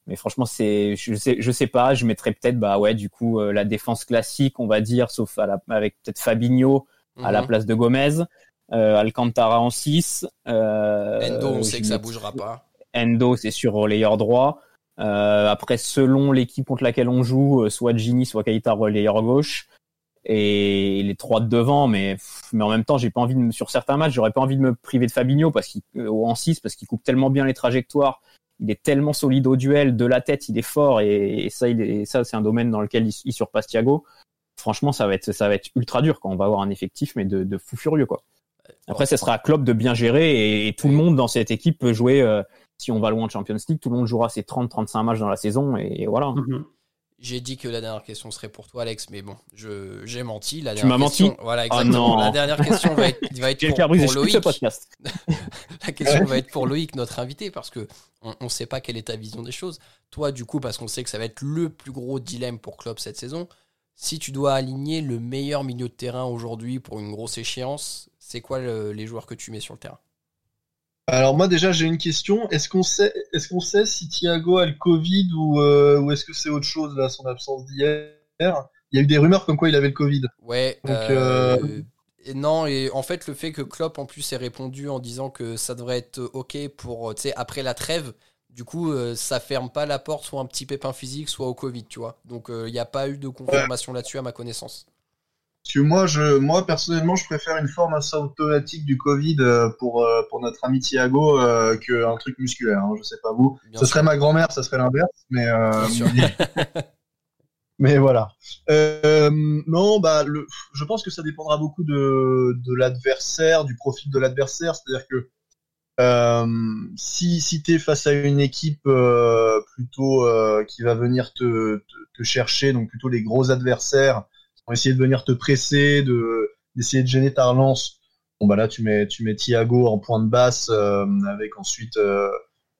mais franchement, c'est je sais je sais pas. Je mettrais peut-être bah ouais du coup la défense classique, on va dire, sauf à la, avec peut-être Fabinho à la Mhm. place de Gomez, euh, Alcantara en 6. Euh, Endo, on sait que ça bougera pas. Endo, c'est sur relayeur droit. Euh, après, selon l'équipe contre laquelle on joue, soit Gini, soit Keita relayeur gauche. Et les trois de devant, mais, mais en même temps, j'ai pas envie de me, sur certains matchs, j'aurais pas envie de me priver de Fabinho parce qu'il, en 6 parce qu'il coupe tellement bien les trajectoires. Il est tellement solide au duel, de la tête, il est fort et, et ça, il est, ça, c'est un domaine dans lequel il, il surpasse Thiago. Franchement, ça va être, ça va être ultra dur quand on va avoir un effectif, mais de, de fou furieux, quoi. Après, ce sera à Klopp de bien gérer et, et tout le monde dans cette équipe peut jouer, euh, si on va loin de Champions League, tout le monde jouera ses 30-35 matchs dans la saison et, voilà. Mhm. J'ai dit que la dernière question serait pour toi, Alex, mais bon, je j'ai menti. La Tu dernière m'as question- menti Voilà, Oh non. la dernière question va être, va être pour, Loïc. podcast. [laughs] La question va être pour Loïc, notre invité, parce que on ne sait pas quelle est ta vision des choses. Toi, du coup, parce qu'on sait que ça va être le plus gros dilemme pour Klopp cette saison, si tu dois aligner le meilleur milieu de terrain aujourd'hui pour une grosse échéance, c'est quoi le- les joueurs que tu mets sur le terrain? Alors moi déjà j'ai une question. Est-ce qu'on sait, est-ce qu'on sait si Thiago a le Covid ou, euh, ou est-ce que c'est autre chose là son absence d'hier? Il y a eu des rumeurs comme quoi il avait le Covid. Ouais. Donc, euh, et non, et en fait, le fait que Klopp en plus ait répondu en disant que ça devrait être ok pour, tu sais, après la trêve, du coup, euh, ça ferme pas la porte soit un petit pépin physique, soit au Covid, tu vois. Donc, il n'y a pas eu de confirmation là-dessus à ma connaissance. Parce que moi je, moi personnellement je préfère une forme asymptomatique du Covid euh, pour euh, pour notre ami Thiago euh, qu'un truc musculaire. Hein, je sais pas vous. Bien Ce sûr. serait ma grand-mère, ça serait l'inverse, mais euh. [laughs] Mais voilà. Euh, non, bah, le, je pense que ça dépendra beaucoup de, de l'adversaire, du profil de l'adversaire. C'est-à-dire que euh, si, si tu es face à une équipe euh, plutôt euh, qui va venir te, te, te chercher, donc plutôt les gros adversaires, qui vont essayer de venir te presser, de d'essayer de gêner ta relance. Bon bah là tu mets tu mets Thiago en point de basse euh, avec ensuite euh,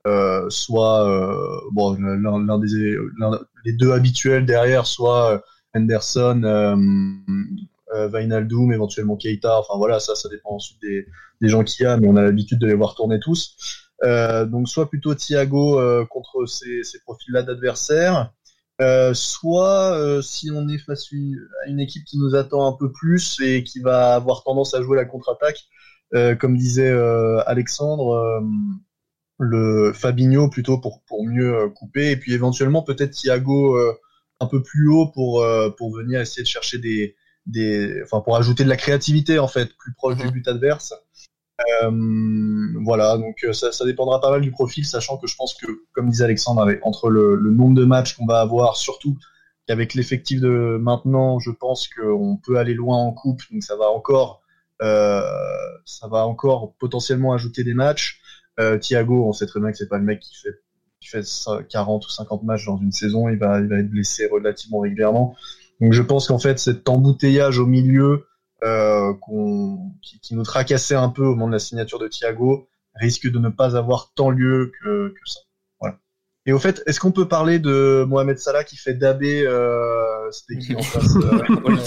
euh, soit euh, bon l'un des les deux habituels derrière soit euh, Henderson euh, euh, Wijnaldum éventuellement Keita enfin voilà ça ça dépend ensuite des, des gens qu'il y a mais on a l'habitude de les voir tourner tous. Euh, donc soit plutôt Thiago euh, contre ces, ces profils là d'adversaires euh, soit si on est face à une équipe qui nous attend un peu plus et qui va avoir tendance à jouer la contre-attaque comme disait Alexandre le Fabinho plutôt pour pour mieux couper. Et puis éventuellement peut-être Thiago un peu plus haut pour pour venir essayer de chercher des des enfin pour ajouter de la créativité en fait plus proche Mhm. du but adverse euh, voilà donc euh, ça, ça dépendra pas mal du profil sachant que je pense que comme disait Alexandre avec entre le, le nombre de matchs qu'on va avoir surtout qu'avec l'effectif de maintenant je pense qu'on peut aller loin en coupe donc ça va encore euh, ça va encore potentiellement ajouter des matchs euh, Thiago, on sait très bien que c'est pas le mec qui fait, qui fait ça- 40 ou 50 matchs dans une saison. Il va, il va être blessé relativement régulièrement. Donc je pense qu'en fait, cet embouteillage au milieu euh, qu'on, qui, qui nous tracassait un peu au moment de la signature de Thiago risque de ne pas avoir tant lieu que, que ça. Voilà. Et au fait, est-ce qu'on peut parler de Mohamed Salah qui fait dabé euh, C'était qui en face euh, [laughs]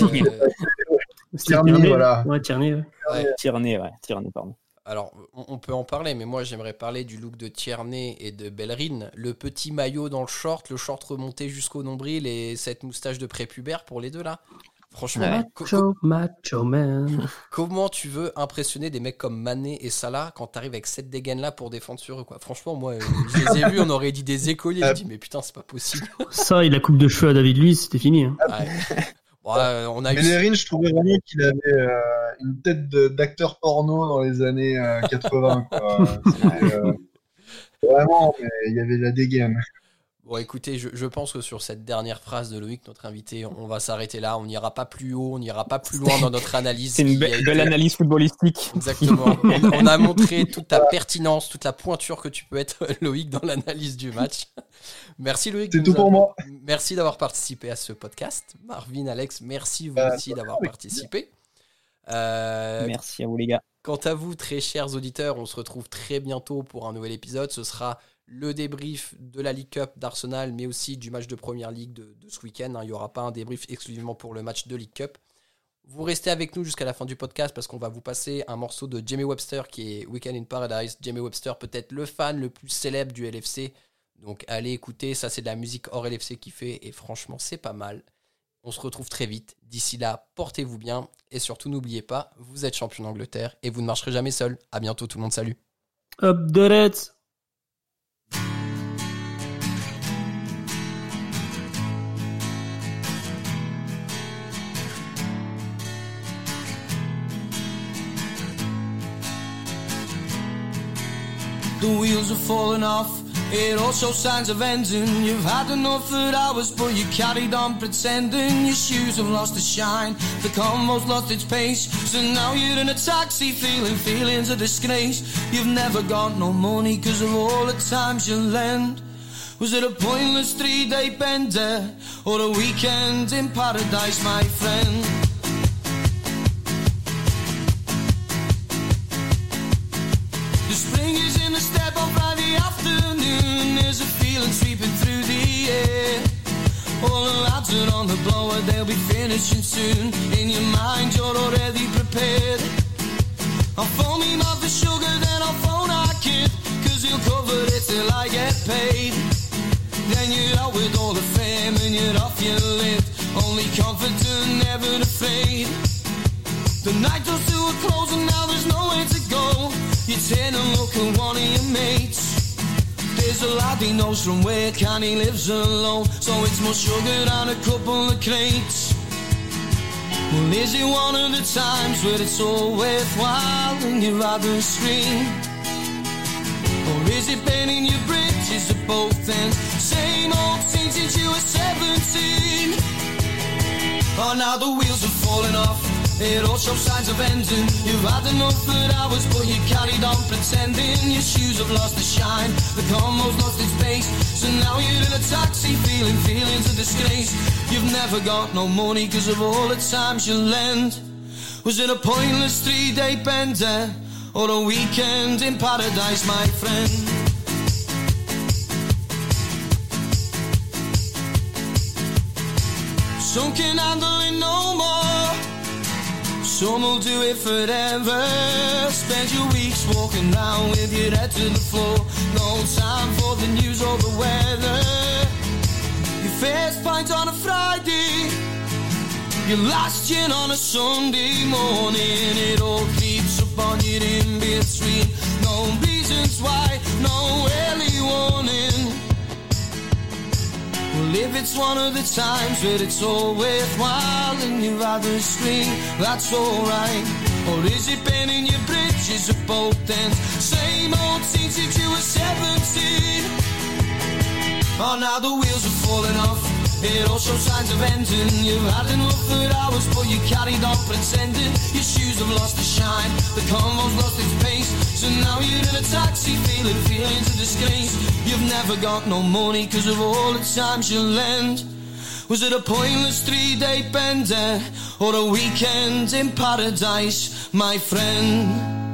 Tierney, Tierney, voilà. Ouais, Tierney, ouais. ouais. Tierney, ouais, Tierney, pardon. Alors, on, on peut en parler, mais moi j'aimerais parler du look de Tierney et de Bellerin. Le petit maillot dans le short, le short remonté jusqu'au nombril et cette moustache de prépubère pour les deux là. Franchement, Ouais. Macho, macho man. [laughs] comment tu veux impressionner des mecs comme Mané et Salah quand t'arrives avec cette dégaine là pour défendre sur eux quoi? Franchement, moi, euh, je les ai [laughs] vus, on aurait dit des écoliers. Je dis, mais putain, c'est pas possible. Ça et la coupe de cheveux à David Luiz, c'était fini. hein. Ouais. Euh, on a eu. Bellerin, je trouvais vraiment qu'il avait euh, une tête d'acteur porno dans les années euh, 80. Quoi. [laughs] C'était, euh, vraiment, mais il y avait de la dégaine. Bon, écoutez, je, je pense que sur cette dernière phrase de Loïc, notre invité, on va s'arrêter là. On n'ira pas plus haut, on n'ira pas plus loin dans notre analyse. C'est une be- été- belle analyse footballistique. Exactement. On, on a montré toute ta pertinence, toute la pointure que tu peux être, [laughs] Loïc, dans l'analyse du match. Merci Loïc. C'est tout pour moi. Merci d'avoir participé à ce podcast. Marvin, Alex, merci vous Euh, aussi d'avoir participé. Euh, Merci à vous les gars. Quant à vous, très chers auditeurs, on se retrouve très bientôt pour un nouvel épisode. Ce sera le débrief de la League Cup d'Arsenal, mais aussi du match de Première Ligue de, ce week-end. hein. Il n'y aura pas un débrief exclusivement pour le match de League Cup. Vous restez avec nous jusqu'à la fin du podcast parce qu'on va vous passer un morceau de Jamie Webster qui est Weekend in Paradise. Jamie Webster, peut-être le fan le plus célèbre du LFC. Donc allez écouter, ça c'est de la musique hors LFC qui fait et franchement c'est pas mal. On se retrouve très vite. D'ici là, portez-vous bien et surtout n'oubliez pas, vous êtes champion d'Angleterre et vous ne marcherez jamais seul. À bientôt tout le monde, salut. Up the Reds. The wheels are falling off. It all shows signs of ending. You've had enough of hours, but you carried on pretending. Your shoes have lost their shine. The convo's lost its pace. So now you're in a taxi, feeling feelings of disgrace. You've never got no money because of all the times you lend. Was it a pointless three day bender or a weekend in paradise, my friend? The step on afternoon. There's a feeling sweeping through the air. All the lads are on the blower, they'll be finishing soon. In your mind, you're already prepared. I'll for sugar, then I'll phone our kid. Cause he'll cover it till I get paid. Then you're out with all the fame and you're off your. Only confident, never afraid. The night a close and now there's nowhere to go. You turn and look at one of your mates. There's a lad he knows from where can he lives alone. So it's more sugar and a couple of crates. Well, is it one of the times where it's all worthwhile and you rather scream? Or is it bending your bridges at both ends? Same old scene since you were 17. Oh, now the wheels are falling off. It all shows signs of ending. You've had enough good hours, but you carried on pretending. Your shoes have lost their shine. The combo's lost its pace. So now you're in a taxi, feeling feelings of disgrace. You've never got no money because of all the times you lend. Was it a pointless three day bender or a weekend in paradise, my friend? Some can handle it no more. Some will do it forever. Spend your weeks walking around with your head to the floor. No time for the news or the weather. Your first pint on a Friday. Your last gin on a Sunday morning. It all creeps up on you in between. No reasons why, no early if it's one of the times that it's all worthwhile and you rather scream, that's alright. Or is it bending your bridges at both ends? Same old scene since you were 17. Oh, now the wheels are falling off. It all shows signs of ending. You've had enough good hours, but you carried on pretending. Your shoes have lost their shine. The convo's lost its pace. So now you're in a taxi, feeling feelings of disgrace. You've never got no money because of all the times you lend. Was it a pointless three day bender or a weekend in paradise, my friend?